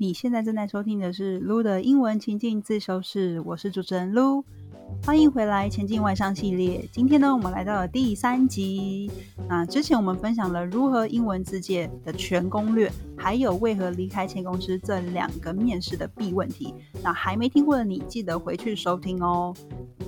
你现在正在收听的是 Lu 的英文情境自修室，我是主持人 Lu，欢迎回来前进外商系列。今天呢，我们来到了第三集。那之前我们分享了如何英文自介的全攻略，还有为何离开前公司这两个面试的必问题。那还没听过的你，记得回去收听哦。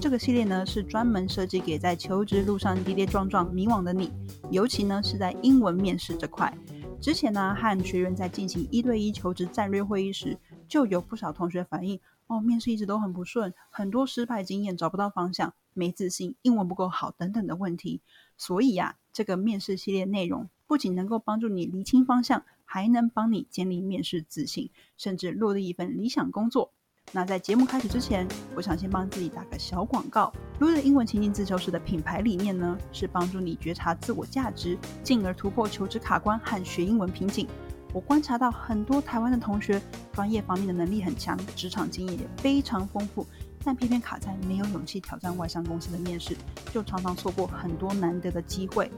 这个系列呢，是专门设计给在求职路上跌跌撞撞、迷惘的你，尤其呢是在英文面试这块。之前呢，和学员在进行一对一求职战略会议时，就有不少同学反映，哦，面试一直都很不顺，很多失败经验，找不到方向，没自信，英文不够好等等的问题。所以呀，这个面试系列内容不仅能够帮助你厘清方向，还能帮你建立面试自信，甚至落地一份理想工作。那在节目开始之前，我想先帮自己打个小广告。Lu 的英文情境自修室的品牌理念呢，是帮助你觉察自我价值，进而突破求职卡关和学英文瓶颈。我观察到很多台湾的同学，专业方面的能力很强，职场经验也非常丰富，但偏偏卡在没有勇气挑战外商公司的面试，就常常错过很多难得的机会。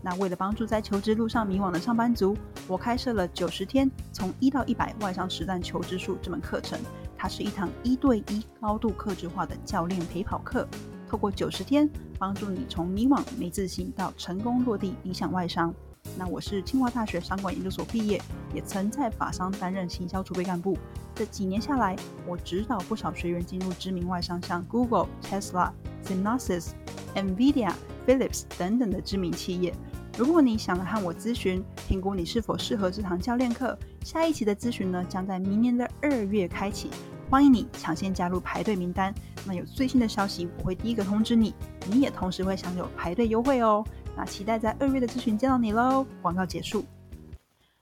那为了帮助在求职路上迷惘的上班族，我开设了九十天从一到一百外商实战求职术这门课程。它是一堂一对一、高度克制化的教练陪跑课，透过九十天，帮助你从迷惘、没自信到成功落地理想外商。那我是清华大学商管研究所毕业，也曾在法商担任行销储备干部。这几年下来，我指导不少学员进入知名外商，像 Google、Tesla、s y n o s i s Nvidia、Philips 等等的知名企业。如果你想来和我咨询，评估你是否适合这堂教练课，下一期的咨询呢，将在明年的二月开启。欢迎你抢先加入排队名单，那有最新的消息我会第一个通知你，你也同时会享有排队优惠哦。那期待在二月的咨询见到你喽。广告结束。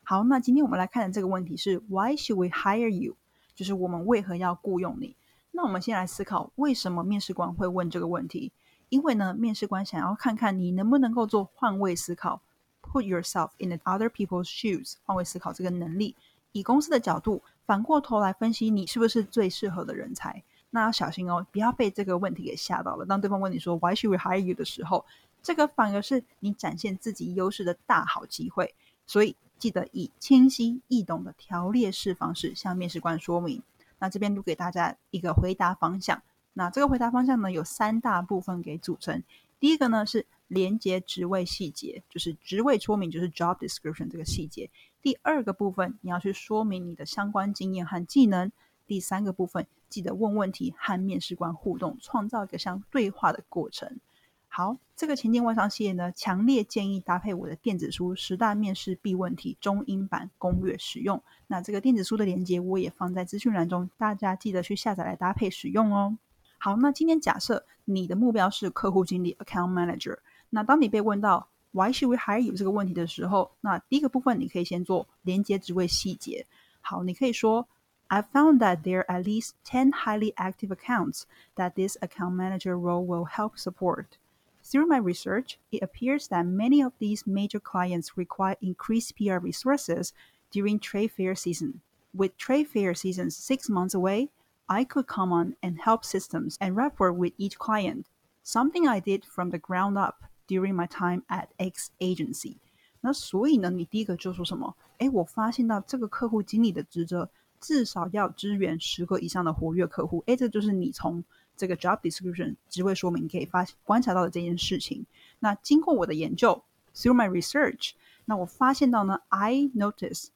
好，那今天我们来看的这个问题是 Why should we hire you？就是我们为何要雇佣你？那我们先来思考为什么面试官会问这个问题？因为呢，面试官想要看看你能不能够做换位思考，Put yourself in other people's shoes，换位思考这个能力，以公司的角度。反过头来分析你是不是最适合的人才，那要小心哦，不要被这个问题给吓到了。当对方问你说 “Why should we hire you” 的时候，这个反而是你展现自己优势的大好机会。所以记得以清晰易懂的条列式方式向面试官说明。那这边录给大家一个回答方向。那这个回答方向呢，有三大部分给组成。第一个呢是连接职位细节，就是职位说明，就是 job description 这个细节。第二个部分，你要去说明你的相关经验和技能。第三个部分，记得问问题和面试官互动，创造一个像对话的过程。好，这个前进外商系列呢，强烈建议搭配我的电子书《十大面试必问题》中英版攻略使用。那这个电子书的链接我也放在资讯栏中，大家记得去下载来搭配使用哦。好，那今天假设你的目标是客户经理 （Account Manager），那当你被问到 Why should we hire you 这个问题的时候，那第一个部分你可以先做连接职位细节。好，你可以说 I found that there are at least ten highly active accounts that this account manager role will help support. Through my research, it appears that many of these major clients require increased PR resources during trade fair season. With trade fair season six months away, I could come on and help systems and rapport with each client, something I did from the ground up During my time at X agency，那所以呢，你第一个就说什么？哎，我发现到这个客户经理的职责至少要支援十个以上的活跃客户。哎，这就是你从这个 job description 职位说明可以发观察到的这件事情。那经过我的研究，through my research，那我发现到呢，I notice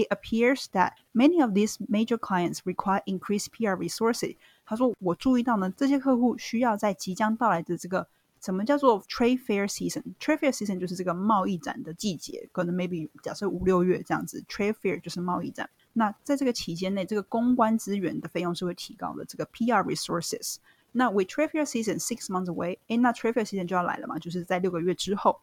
it appears that many of these major clients require increased PR resources。他说，我注意到呢，这些客户需要在即将到来的这个什么叫做 trade fair season？trade fair season 就是这个贸易展的季节，可能 maybe 假设五六月这样子，trade fair 就是贸易展。那在这个期间内，这个公关资源的费用是会提高的。这个 PR resources。那 with trade fair season six months away，哎，那 trade fair season 就要来了嘛，就是在六个月之后。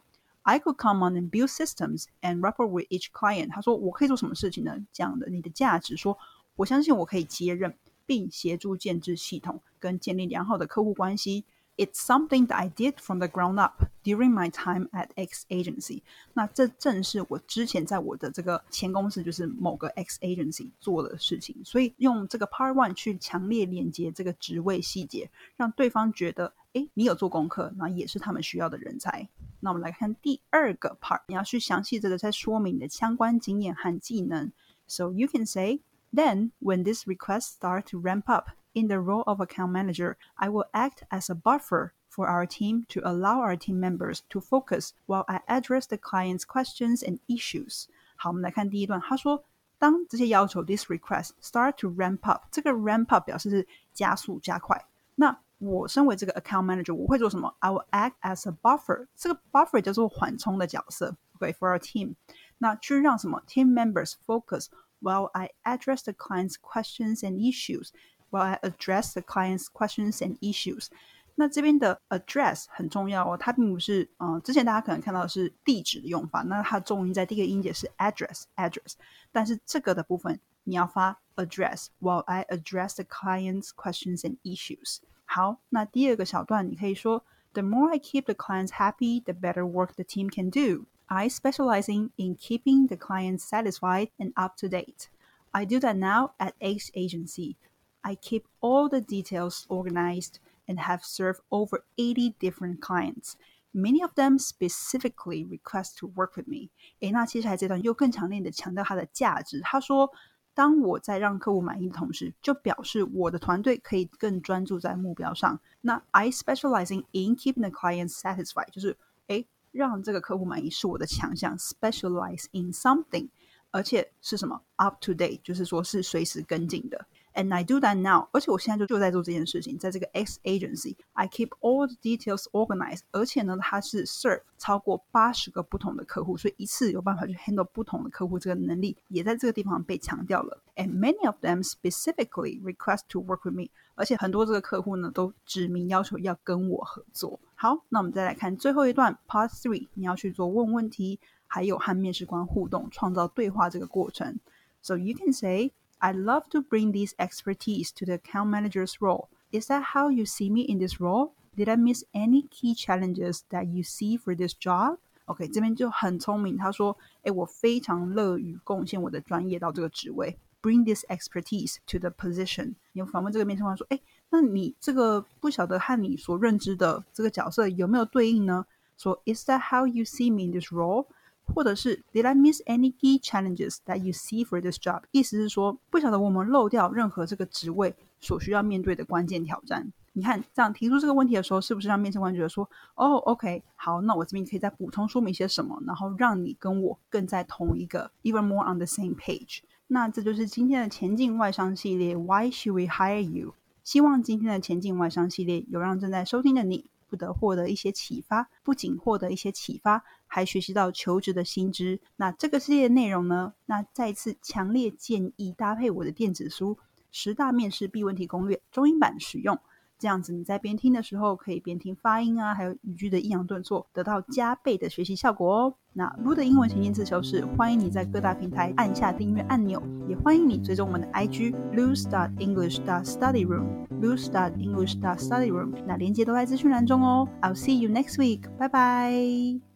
I could come on and build systems and rapport with each client。他说我可以做什么事情呢？这样的你的价值，说我相信我可以接任并协助建制系统跟建立良好的客户关系。It's something that I did from the ground up during my time at X agency。那这正是我之前在我的这个前公司，就是某个 X agency 做的事情。所以用这个 Part One 去强烈连接这个职位细节，让对方觉得，哎，你有做功课，那也是他们需要的人才。那我们来看第二个 part，你要去详细的在说明你的相关经验和技能。So you can say. Then, when these requests start to ramp up in the role of account manager, I will act as a buffer for our team to allow our team members to focus while I address the client's questions and issues. 好，我们来看第一段，他说。当这些要求 this request start to ramp up，这个 ramp up 表示是加速加快。那 我身为这个 account manager，我会做什么？I will act as a buffer。这个 buffer 叫做缓冲的角色，OK，for our team。那去让什么 team members focus while I address the client's questions and issues。while I address the client's questions and issues。那这边的 address 很重要哦，它并不是嗯，之前大家可能看到的是地址的用法，那它重音在第一个音节是 address address，但是这个的部分你要发 address while I address the client's questions and issues。 好，那第二个小段你可以说 The more I keep the clients happy, the better work the team can do. I specialize in, in keeping the clients satisfied and up to date. I do that now at Ace Agency. I keep all the details organized and have served over 80 different clients. Many of them specifically request to work with me. 诶，那接下来这段又更强烈的强调它的价值。他说， 当我在让客户满意的同时，就表示我的团队可以更专注在目标上。那 I specializing in keeping the clients satisfied，就是诶，让这个客户满意是我的强项。Specialize in something，而且是什么 up to date，就是说是随时跟进的。And I do that now，而且我现在就就在做这件事情，在这个 X agency，I keep all the details organized。而且呢，它是 serve 超过八十个不同的客户，所以一次有办法去 handle 不同的客户，这个能力也在这个地方被强调了。And many of them specifically request to work with me，而且很多这个客户呢都指明要求要跟我合作。好，那我们再来看最后一段 Part Three，你要去做问问题，还有和面试官互动，创造对话这个过程。So you can say I love to bring this expertise to the account manager's role. Is that how you see me in this role? Did I miss any key challenges that you see for this job? OK，这边就很聪明。他说：“哎，我非常乐于贡献我的专业到这个职位，bring this expertise to the position。”你访问这个面试官说：“哎，那你这个不晓得和你所认知的这个角色有没有对应呢？”说：“Is that how you see me in this role？” 或者是 Did I miss any key challenges that you see for this job？意思是说，不晓得我们漏掉任何这个职位所需要面对的关键挑战。你看，这样提出这个问题的时候，是不是让面试官觉得说，哦，OK，好，那我这边可以再补充说明些什么，然后让你跟我更在同一个 even more on the same page。那这就是今天的前进外商系列，Why should we hire you？希望今天的前进外商系列有让正在收听的你。不得获得一些启发，不仅获得一些启发，还学习到求职的新知。那这个系列内容呢？那再次强烈建议搭配我的电子书《十大面试必问题攻略》中英版使用。这样子你在边听的时候，可以边听发音啊，还有语句的抑扬顿挫，得到加倍的学习效果哦。那 Lu 的英文情境自修室，欢迎你在各大平台按下订阅按钮，也欢迎你追踪我们的 IG Lou Study English 的 Study Room Lu Study English 的 Study Room，那连接都在资讯栏中哦。I'll see you next week，拜拜。